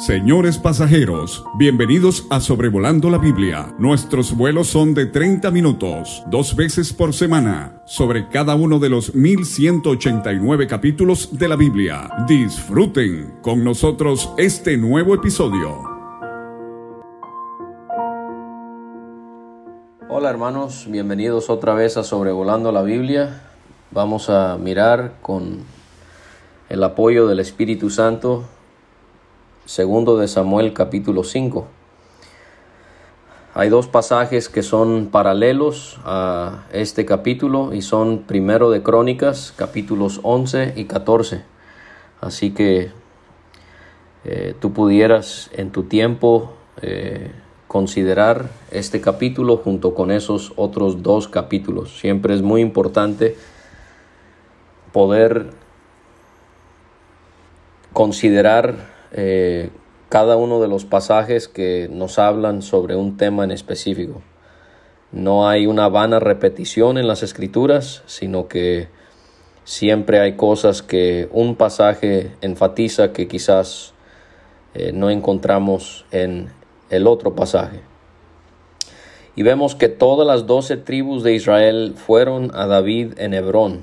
Señores pasajeros, bienvenidos a Sobrevolando la Biblia. Nuestros vuelos son de 30 minutos, dos veces por semana, sobre cada uno de los 1189 capítulos de la Biblia. Disfruten con nosotros este nuevo episodio. Hola hermanos, bienvenidos otra vez a Sobrevolando la Biblia. Vamos a mirar con el apoyo del Espíritu Santo segundo de Samuel capítulo 5. Hay dos pasajes que son paralelos a este capítulo y son primero de Crónicas capítulos 11 y 14. Así que eh, tú pudieras en tu tiempo eh, considerar este capítulo junto con esos otros dos capítulos. Siempre es muy importante poder considerar eh, cada uno de los pasajes que nos hablan sobre un tema en específico. No hay una vana repetición en las escrituras, sino que siempre hay cosas que un pasaje enfatiza que quizás eh, no encontramos en el otro pasaje. Y vemos que todas las doce tribus de Israel fueron a David en Hebrón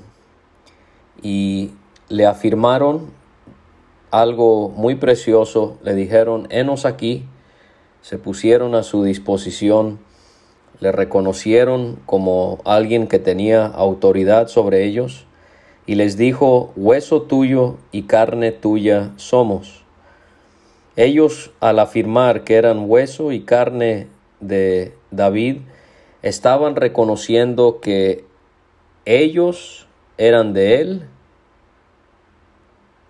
y le afirmaron algo muy precioso, le dijeron, enos aquí, se pusieron a su disposición, le reconocieron como alguien que tenía autoridad sobre ellos, y les dijo, hueso tuyo y carne tuya somos. Ellos, al afirmar que eran hueso y carne de David, estaban reconociendo que ellos eran de él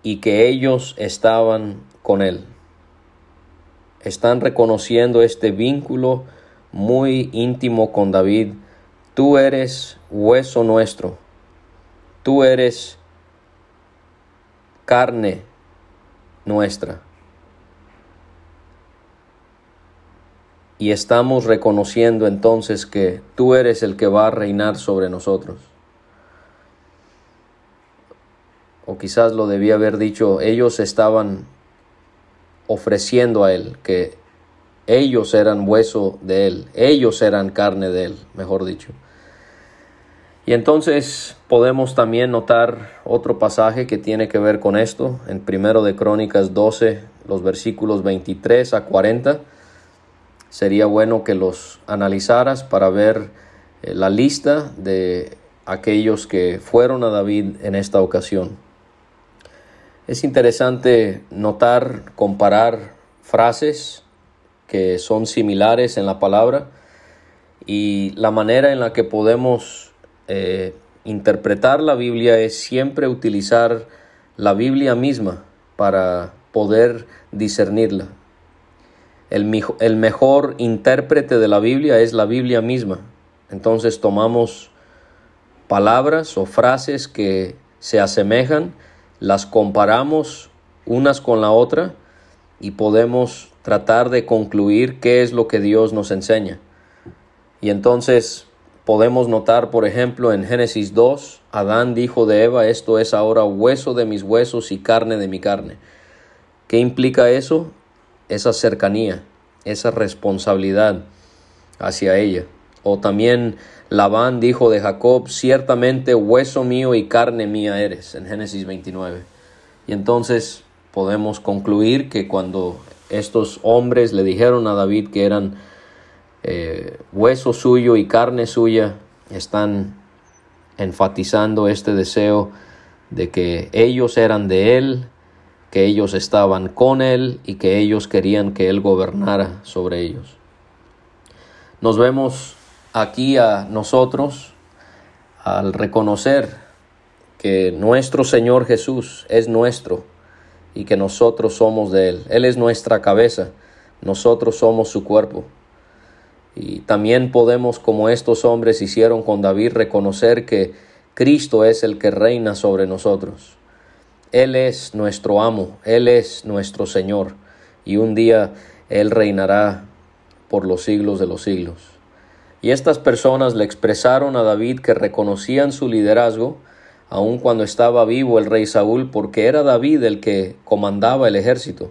y que ellos estaban con él. Están reconociendo este vínculo muy íntimo con David. Tú eres hueso nuestro. Tú eres carne nuestra. Y estamos reconociendo entonces que tú eres el que va a reinar sobre nosotros. O quizás lo debía haber dicho, ellos estaban ofreciendo a él, que ellos eran hueso de él, ellos eran carne de él, mejor dicho. Y entonces podemos también notar otro pasaje que tiene que ver con esto, en primero de Crónicas 12, los versículos 23 a 40. Sería bueno que los analizaras para ver eh, la lista de aquellos que fueron a David en esta ocasión. Es interesante notar, comparar frases que son similares en la palabra y la manera en la que podemos eh, interpretar la Biblia es siempre utilizar la Biblia misma para poder discernirla. El, el mejor intérprete de la Biblia es la Biblia misma. Entonces tomamos palabras o frases que se asemejan las comparamos unas con la otra y podemos tratar de concluir qué es lo que Dios nos enseña. Y entonces podemos notar, por ejemplo, en Génesis 2, Adán dijo de Eva, esto es ahora hueso de mis huesos y carne de mi carne. ¿Qué implica eso? Esa cercanía, esa responsabilidad hacia ella. O también Labán dijo de Jacob, ciertamente hueso mío y carne mía eres, en Génesis 29. Y entonces podemos concluir que cuando estos hombres le dijeron a David que eran eh, hueso suyo y carne suya, están enfatizando este deseo de que ellos eran de él, que ellos estaban con él y que ellos querían que él gobernara sobre ellos. Nos vemos aquí a nosotros al reconocer que nuestro Señor Jesús es nuestro y que nosotros somos de Él. Él es nuestra cabeza, nosotros somos su cuerpo. Y también podemos, como estos hombres hicieron con David, reconocer que Cristo es el que reina sobre nosotros. Él es nuestro amo, Él es nuestro Señor, y un día Él reinará por los siglos de los siglos. Y estas personas le expresaron a David que reconocían su liderazgo, aun cuando estaba vivo el rey Saúl, porque era David el que comandaba el ejército.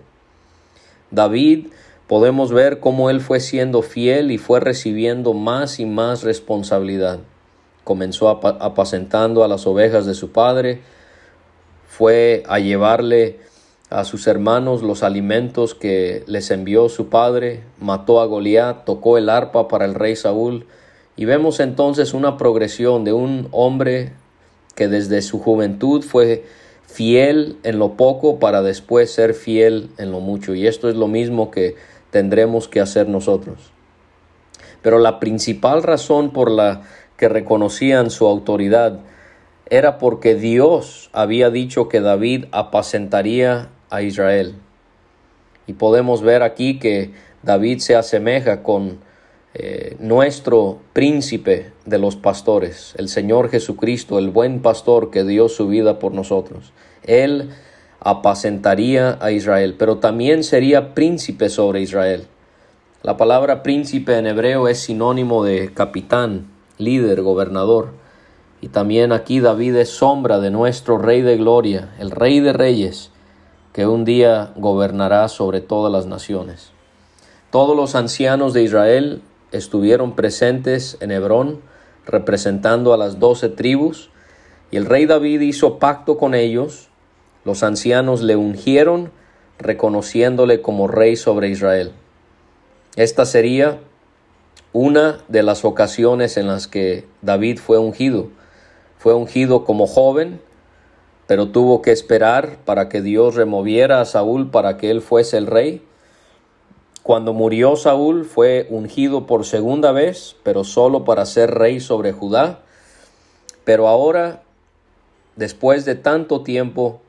David podemos ver cómo él fue siendo fiel y fue recibiendo más y más responsabilidad. Comenzó apacentando a las ovejas de su padre, fue a llevarle a sus hermanos los alimentos que les envió su padre, mató a Goliat, tocó el arpa para el rey Saúl, y vemos entonces una progresión de un hombre que desde su juventud fue fiel en lo poco para después ser fiel en lo mucho. Y esto es lo mismo que tendremos que hacer nosotros. Pero la principal razón por la que reconocían su autoridad era porque Dios había dicho que David apacentaría a Israel. Y podemos ver aquí que David se asemeja con eh, nuestro príncipe de los pastores, el Señor Jesucristo, el buen pastor que dio su vida por nosotros. Él apacentaría a Israel, pero también sería príncipe sobre Israel. La palabra príncipe en hebreo es sinónimo de capitán, líder, gobernador. Y también aquí David es sombra de nuestro Rey de Gloria, el Rey de Reyes, que un día gobernará sobre todas las naciones. Todos los ancianos de Israel estuvieron presentes en Hebrón representando a las doce tribus, y el rey David hizo pacto con ellos, los ancianos le ungieron, reconociéndole como rey sobre Israel. Esta sería una de las ocasiones en las que David fue ungido. Fue ungido como joven, pero tuvo que esperar para que Dios removiera a Saúl para que él fuese el rey. Cuando murió Saúl fue ungido por segunda vez, pero solo para ser rey sobre Judá. Pero ahora, después de tanto tiempo,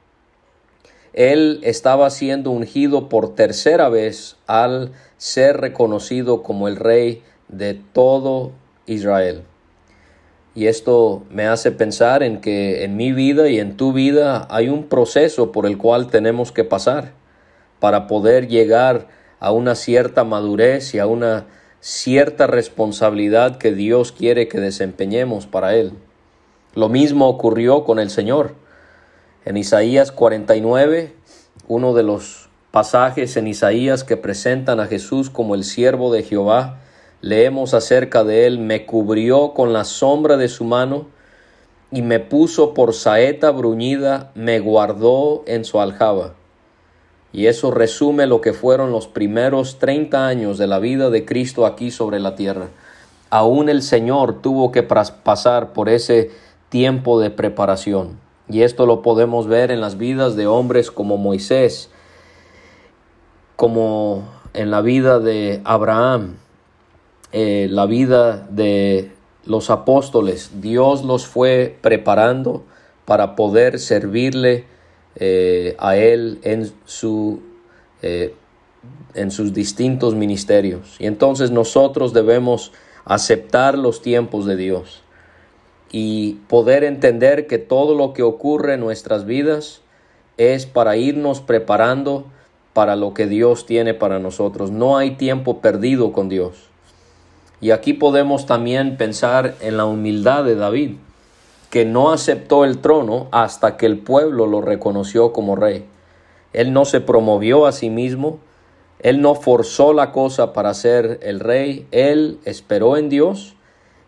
él estaba siendo ungido por tercera vez al ser reconocido como el rey de todo Israel. Y esto me hace pensar en que en mi vida y en tu vida hay un proceso por el cual tenemos que pasar para poder llegar a una cierta madurez y a una cierta responsabilidad que Dios quiere que desempeñemos para Él. Lo mismo ocurrió con el Señor. En Isaías 49, uno de los pasajes en Isaías que presentan a Jesús como el siervo de Jehová, leemos acerca de él, me cubrió con la sombra de su mano y me puso por saeta bruñida, me guardó en su aljaba. Y eso resume lo que fueron los primeros 30 años de la vida de Cristo aquí sobre la tierra. Aún el Señor tuvo que pasar por ese tiempo de preparación. Y esto lo podemos ver en las vidas de hombres como Moisés, como en la vida de Abraham, eh, la vida de los apóstoles. Dios los fue preparando para poder servirle eh, a Él en, su, eh, en sus distintos ministerios. Y entonces nosotros debemos aceptar los tiempos de Dios y poder entender que todo lo que ocurre en nuestras vidas es para irnos preparando para lo que Dios tiene para nosotros. No hay tiempo perdido con Dios. Y aquí podemos también pensar en la humildad de David que no aceptó el trono hasta que el pueblo lo reconoció como rey. Él no se promovió a sí mismo, él no forzó la cosa para ser el rey, él esperó en Dios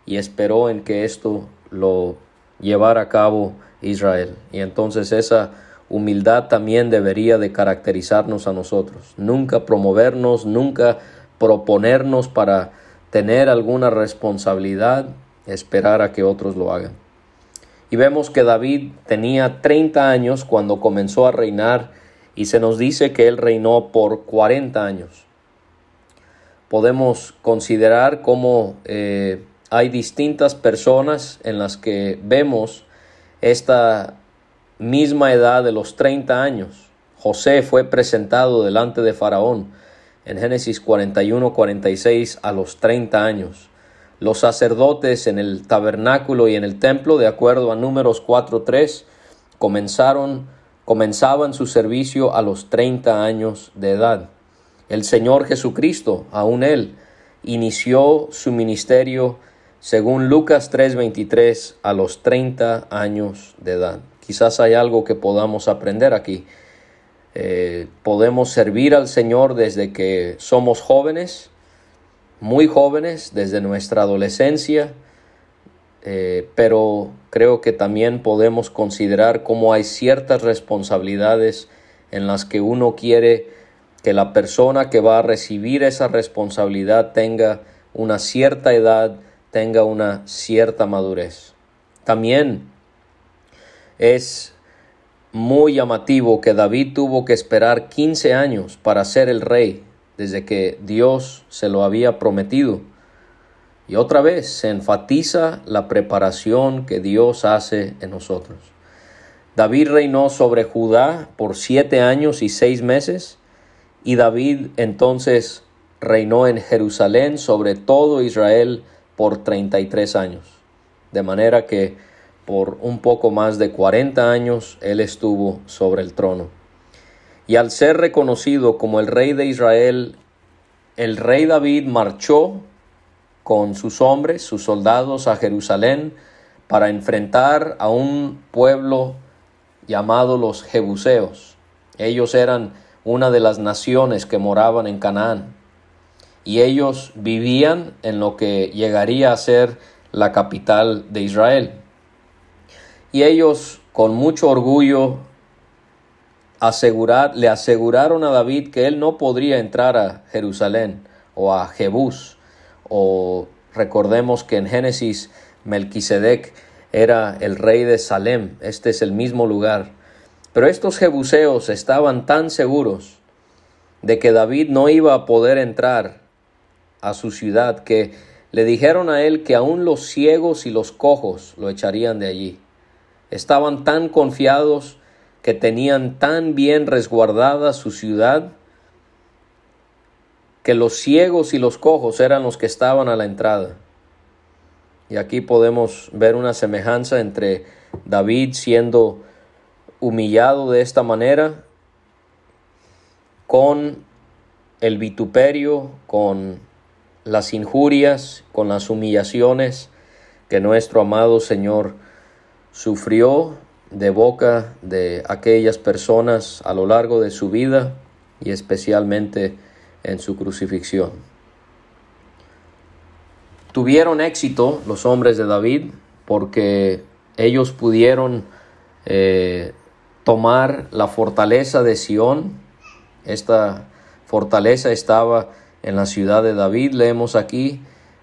y esperó en que esto lo llevara a cabo Israel. Y entonces esa humildad también debería de caracterizarnos a nosotros. Nunca promovernos, nunca proponernos para tener alguna responsabilidad, esperar a que otros lo hagan. Y vemos que David tenía 30 años cuando comenzó a reinar y se nos dice que él reinó por 40 años. Podemos considerar cómo eh, hay distintas personas en las que vemos esta misma edad de los 30 años. José fue presentado delante de Faraón en Génesis 41-46 a los 30 años los sacerdotes en el tabernáculo y en el templo, de acuerdo a números 4.3, comenzaron, comenzaban su servicio a los 30 años de edad. El Señor Jesucristo, aún Él, inició su ministerio según Lucas 3:23 a los 30 años de edad. Quizás hay algo que podamos aprender aquí. Eh, podemos servir al Señor desde que somos jóvenes, muy jóvenes, desde nuestra adolescencia, eh, pero creo que también podemos considerar cómo hay ciertas responsabilidades en las que uno quiere que la persona que va a recibir esa responsabilidad tenga una cierta edad, tenga una cierta madurez. También es muy llamativo que David tuvo que esperar 15 años para ser el rey, desde que Dios se lo había prometido. Y otra vez se enfatiza la preparación que Dios hace en nosotros. David reinó sobre Judá por siete años y seis meses, y David entonces reinó en Jerusalén sobre todo Israel por treinta y tres años. De manera que por un poco más de cuarenta años él estuvo sobre el trono. Y al ser reconocido como el rey de Israel, el rey David marchó con sus hombres, sus soldados a Jerusalén para enfrentar a un pueblo llamado los Jebuseos. Ellos eran una de las naciones que moraban en Canaán y ellos vivían en lo que llegaría a ser la capital de Israel. Y ellos con mucho orgullo asegurar, le aseguraron a David que él no podría entrar a Jerusalén o a Jebús o recordemos que en Génesis Melquisedec era el rey de Salem, este es el mismo lugar. Pero estos jebuseos estaban tan seguros de que David no iba a poder entrar a su ciudad que le dijeron a él que aún los ciegos y los cojos lo echarían de allí. Estaban tan confiados que tenían tan bien resguardada su ciudad que los ciegos y los cojos eran los que estaban a la entrada. Y aquí podemos ver una semejanza entre David siendo humillado de esta manera con el vituperio, con las injurias, con las humillaciones que nuestro amado Señor sufrió de boca de aquellas personas a lo largo de su vida y especialmente en su crucifixión. Tuvieron éxito los hombres de David porque ellos pudieron eh, tomar la fortaleza de Sión. Esta fortaleza estaba en la ciudad de David, leemos aquí,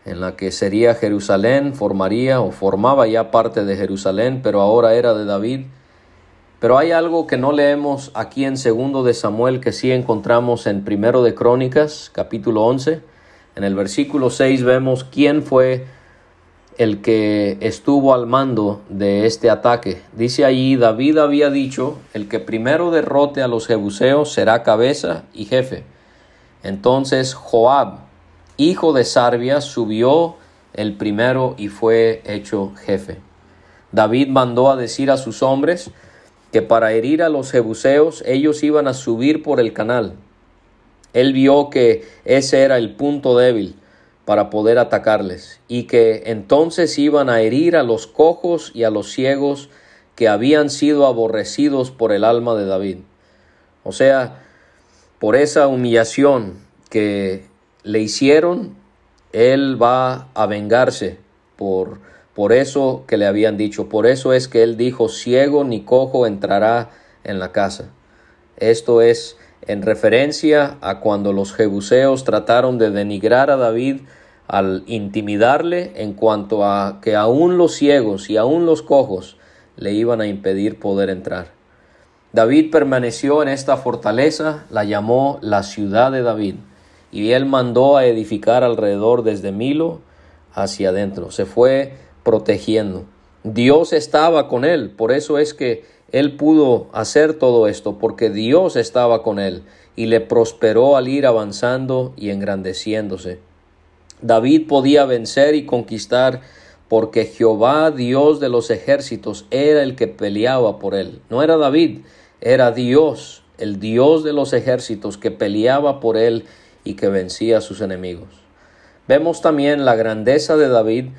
en la que sería Jerusalén, formaría o formaba ya parte de Jerusalén, pero ahora era de David. Pero hay algo que no leemos aquí en segundo de Samuel que sí encontramos en primero de Crónicas, capítulo 11. En el versículo 6 vemos quién fue el que estuvo al mando de este ataque. Dice allí, David había dicho, el que primero derrote a los jebuseos será cabeza y jefe. Entonces Joab, hijo de Sarbia, subió el primero y fue hecho jefe. David mandó a decir a sus hombres, que para herir a los jebuseos ellos iban a subir por el canal. Él vio que ese era el punto débil para poder atacarles y que entonces iban a herir a los cojos y a los ciegos que habían sido aborrecidos por el alma de David. O sea, por esa humillación que le hicieron, él va a vengarse por por eso que le habían dicho, por eso es que él dijo, ciego ni cojo entrará en la casa. Esto es en referencia a cuando los jebuseos trataron de denigrar a David al intimidarle en cuanto a que aún los ciegos y aún los cojos le iban a impedir poder entrar. David permaneció en esta fortaleza, la llamó la ciudad de David, y él mandó a edificar alrededor desde Milo hacia adentro. Se fue protegiendo. Dios estaba con él, por eso es que él pudo hacer todo esto, porque Dios estaba con él y le prosperó al ir avanzando y engrandeciéndose. David podía vencer y conquistar porque Jehová, Dios de los ejércitos, era el que peleaba por él. No era David, era Dios, el Dios de los ejércitos, que peleaba por él y que vencía a sus enemigos. Vemos también la grandeza de David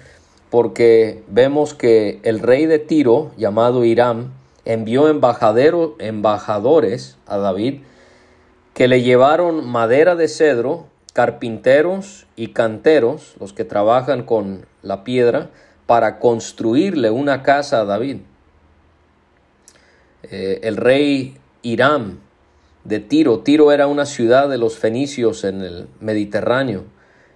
porque vemos que el rey de Tiro, llamado Hiram, envió embajadores a David que le llevaron madera de cedro, carpinteros y canteros, los que trabajan con la piedra, para construirle una casa a David. Eh, el rey Hiram de Tiro, Tiro era una ciudad de los fenicios en el Mediterráneo.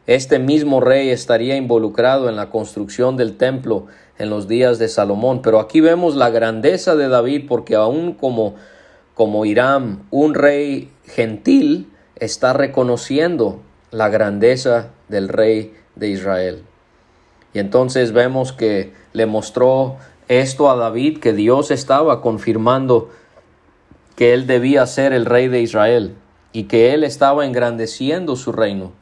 Este mismo rey estaría involucrado en la construcción del templo en los días de Salomón. Pero aquí vemos la grandeza de David porque aún como, como un rey gentil, está reconociendo la grandeza del rey de Israel. Y entonces vemos que le mostró esto a David, que Dios estaba confirmando que él debía ser el rey de Israel y que él estaba engrandeciendo su reino.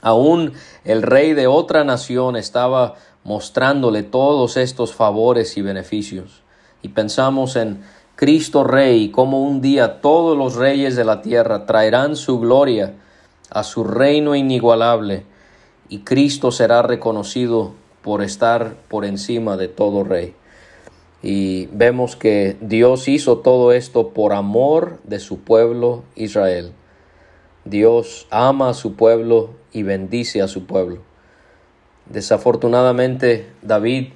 Aún el rey de otra nación estaba mostrándole todos estos favores y beneficios. Y pensamos en Cristo Rey y cómo un día todos los reyes de la tierra traerán su gloria a su reino inigualable y Cristo será reconocido por estar por encima de todo rey. Y vemos que Dios hizo todo esto por amor de su pueblo Israel. Dios ama a su pueblo y bendice a su pueblo. Desafortunadamente, David,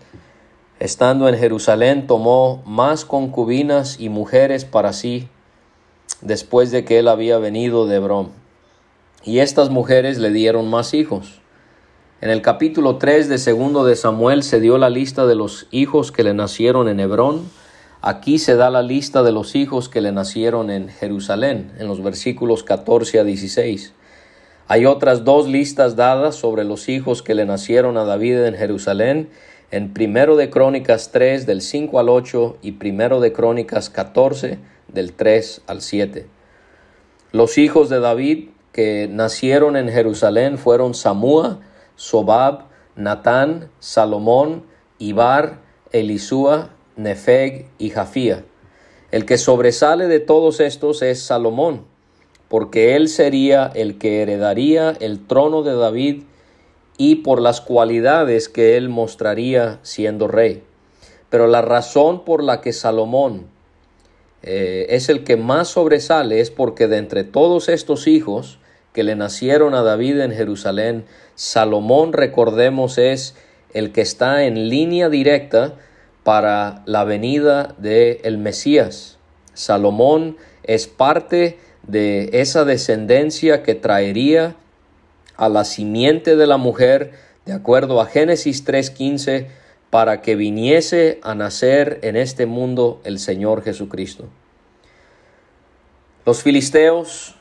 estando en Jerusalén, tomó más concubinas y mujeres para sí después de que él había venido de Hebrón. Y estas mujeres le dieron más hijos. En el capítulo 3 de segundo de Samuel se dio la lista de los hijos que le nacieron en Hebrón. Aquí se da la lista de los hijos que le nacieron en Jerusalén, en los versículos 14 a 16. Hay otras dos listas dadas sobre los hijos que le nacieron a David en Jerusalén, en primero de Crónicas 3 del 5 al 8 y primero de Crónicas 14 del 3 al 7. Los hijos de David que nacieron en Jerusalén fueron Samúa, Sobab, Natán, Salomón, Ibar, Elisúa, Nefeg y Jafía. El que sobresale de todos estos es Salomón, porque él sería el que heredaría el trono de David y por las cualidades que él mostraría siendo rey. Pero la razón por la que Salomón eh, es el que más sobresale es porque de entre todos estos hijos que le nacieron a David en Jerusalén, Salomón, recordemos, es el que está en línea directa para la venida del el Mesías. Salomón es parte de esa descendencia que traería a la simiente de la mujer, de acuerdo a Génesis 3.15, para que viniese a nacer en este mundo el Señor Jesucristo. Los filisteos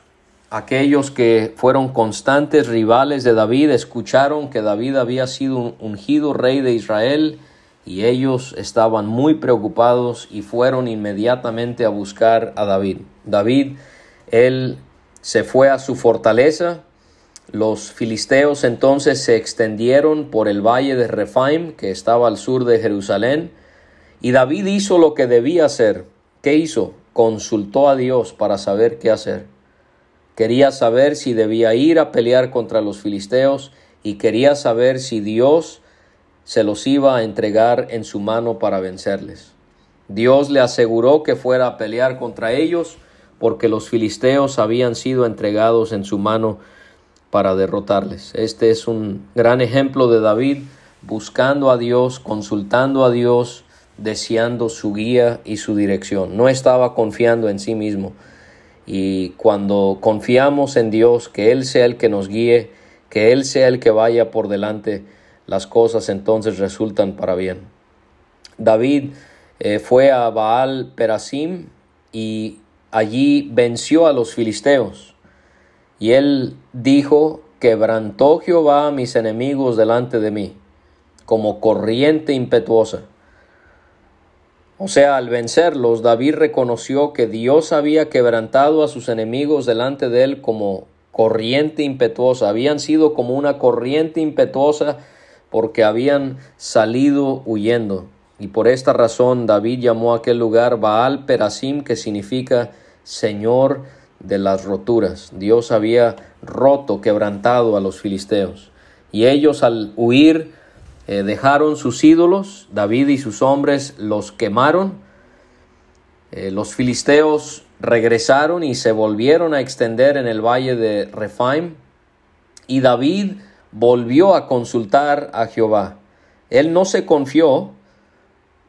aquellos que fueron constantes rivales de David escucharon que David había sido un ungido rey de Israel y ellos estaban muy preocupados y fueron inmediatamente a buscar a David. David, él se fue a su fortaleza, los filisteos entonces se extendieron por el valle de Refaim, que estaba al sur de Jerusalén, y David hizo lo que debía hacer. ¿Qué hizo? Consultó a Dios para saber qué hacer. Quería saber si debía ir a pelear contra los filisteos y quería saber si Dios se los iba a entregar en su mano para vencerles. Dios le aseguró que fuera a pelear contra ellos porque los filisteos habían sido entregados en su mano para derrotarles. Este es un gran ejemplo de David buscando a Dios, consultando a Dios, deseando su guía y su dirección. No estaba confiando en sí mismo, y cuando confiamos en Dios, que Él sea el que nos guíe, que Él sea el que vaya por delante, las cosas entonces resultan para bien. David eh, fue a Baal Perasim y allí venció a los filisteos. Y él dijo, quebrantó Jehová a mis enemigos delante de mí, como corriente impetuosa. O sea, al vencerlos, David reconoció que Dios había quebrantado a sus enemigos delante de él como corriente impetuosa. Habían sido como una corriente impetuosa porque habían salido huyendo. Y por esta razón David llamó a aquel lugar Baal Perasim, que significa Señor de las roturas. Dios había roto, quebrantado a los filisteos. Y ellos al huir eh, dejaron sus ídolos, David y sus hombres los quemaron Eh, los filisteos regresaron y se volvieron a extender en el valle de Rephaim y David volvió a consultar a Jehová. Él no se confió,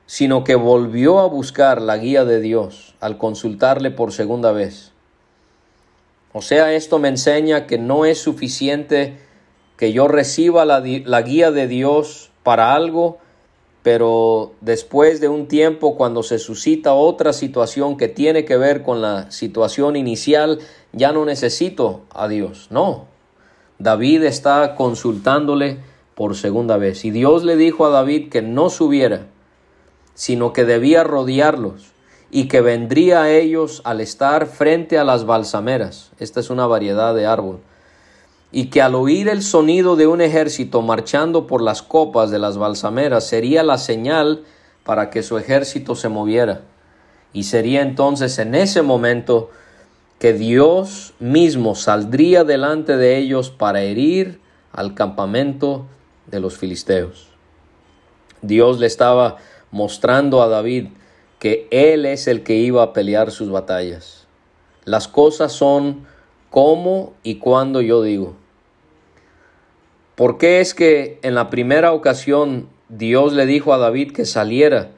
sino que volvió a buscar la guía de Dios al consultarle por segunda vez. O sea, esto me enseña que no es suficiente que yo reciba la, la guía de Dios para algo, pero después de un tiempo, cuando se suscita otra situación que tiene que ver con la situación inicial, ya no necesito a Dios. No, David está consultándole por segunda vez. Y Dios le dijo a David que no subiera, sino que debía rodearlos y que vendría a ellos al estar frente a las balsameras. Esta es una variedad de árbol y que al oír el sonido de un ejército marchando por las copas de las balsameras sería la señal para que su ejército se moviera. Y sería entonces en ese momento que Dios mismo saldría delante de ellos para herir al campamento de los filisteos. Dios le estaba mostrando a David que Él es el que iba a pelear sus batallas. Las cosas son como y cuando yo digo. ¿Por qué es que en la primera ocasión Dios le dijo a David que saliera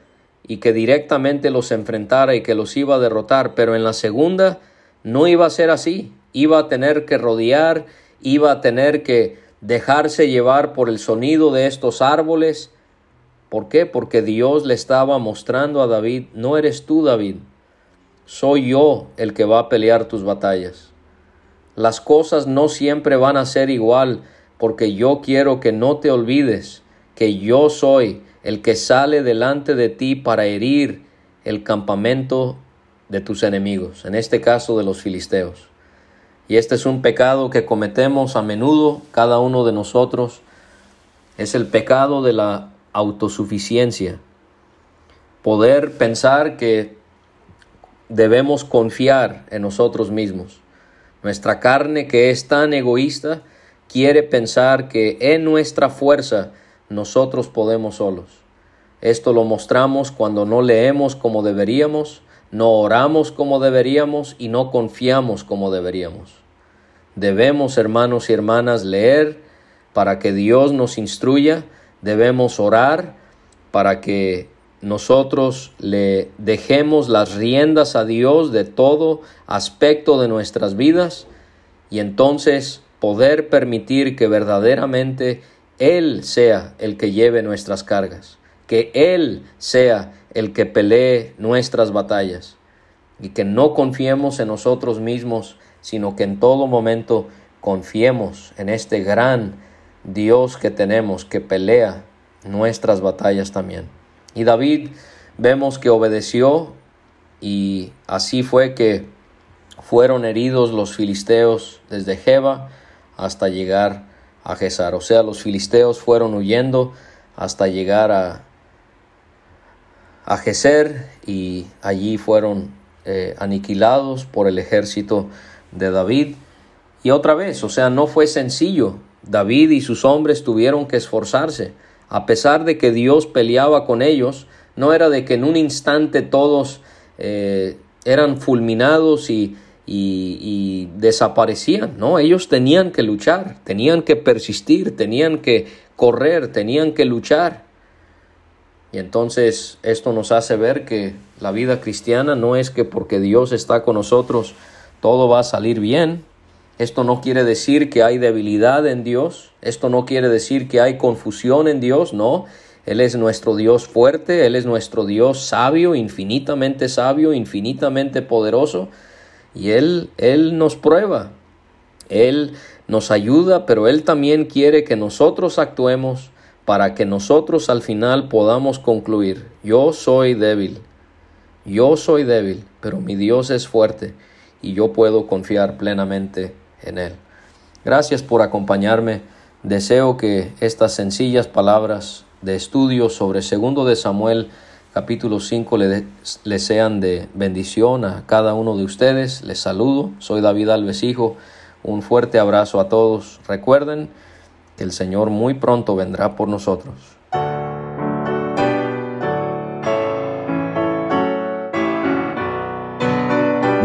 y que directamente los enfrentara y que los iba a derrotar, pero en la segunda no iba a ser así, iba a tener que rodear, iba a tener que dejarse llevar por el sonido de estos árboles. ¿Por qué? Porque Dios le estaba mostrando a David, no eres tú David, soy yo el que va a pelear tus batallas. Las cosas no siempre van a ser igual porque yo quiero que no te olvides que yo soy el que sale delante de ti para herir el campamento de tus enemigos, en este caso de los filisteos. Y este es un pecado que cometemos a menudo cada uno de nosotros. Es el pecado de la autosuficiencia. Poder pensar que debemos confiar en nosotros mismos. Nuestra carne que es tan egoísta quiere pensar que en nuestra fuerza nosotros podemos solos. Esto lo mostramos cuando no leemos como deberíamos, no oramos como deberíamos y no confiamos como deberíamos. Debemos, hermanos y hermanas, leer para que Dios nos instruya, debemos orar para que nosotros le dejemos las riendas a Dios de todo aspecto de nuestras vidas y entonces poder permitir que verdaderamente Él sea el que lleve nuestras cargas, que Él sea el que pelee nuestras batallas y que no confiemos en nosotros mismos, sino que en todo momento confiemos en este gran Dios que tenemos que pelea nuestras batallas también. Y David vemos que obedeció y así fue que fueron heridos los filisteos desde Jeba hasta llegar a Gesar. O sea, los filisteos fueron huyendo hasta llegar a, a Geser y allí fueron eh, aniquilados por el ejército de David. Y otra vez, o sea, no fue sencillo. David y sus hombres tuvieron que esforzarse. A pesar de que Dios peleaba con ellos, no era de que en un instante todos eh, eran fulminados y y, desaparecían, ¿no? Ellos tenían que luchar, tenían que persistir, tenían que correr, tenían que luchar. Y entonces esto nos hace ver que la vida cristiana no es que porque Dios está con nosotros todo va a salir bien. Esto no quiere decir que hay debilidad en Dios, esto no quiere decir que hay confusión en Dios, no. Él es nuestro Dios fuerte, Él es nuestro Dios sabio, infinitamente sabio, infinitamente poderoso y Él, Él nos prueba, Él nos ayuda, pero Él también quiere que nosotros actuemos para que nosotros al final podamos concluir, yo soy débil, yo soy débil, pero mi Dios es fuerte y yo puedo confiar plenamente en Él. Gracias por acompañarme. Deseo que estas sencillas palabras de estudio sobre segundo de Samuel capítulo 5 le, sean de bendición a cada uno de ustedes. Les saludo, soy David Alves Hijo. Un fuerte abrazo a todos. Recuerden que el Señor muy pronto vendrá por nosotros.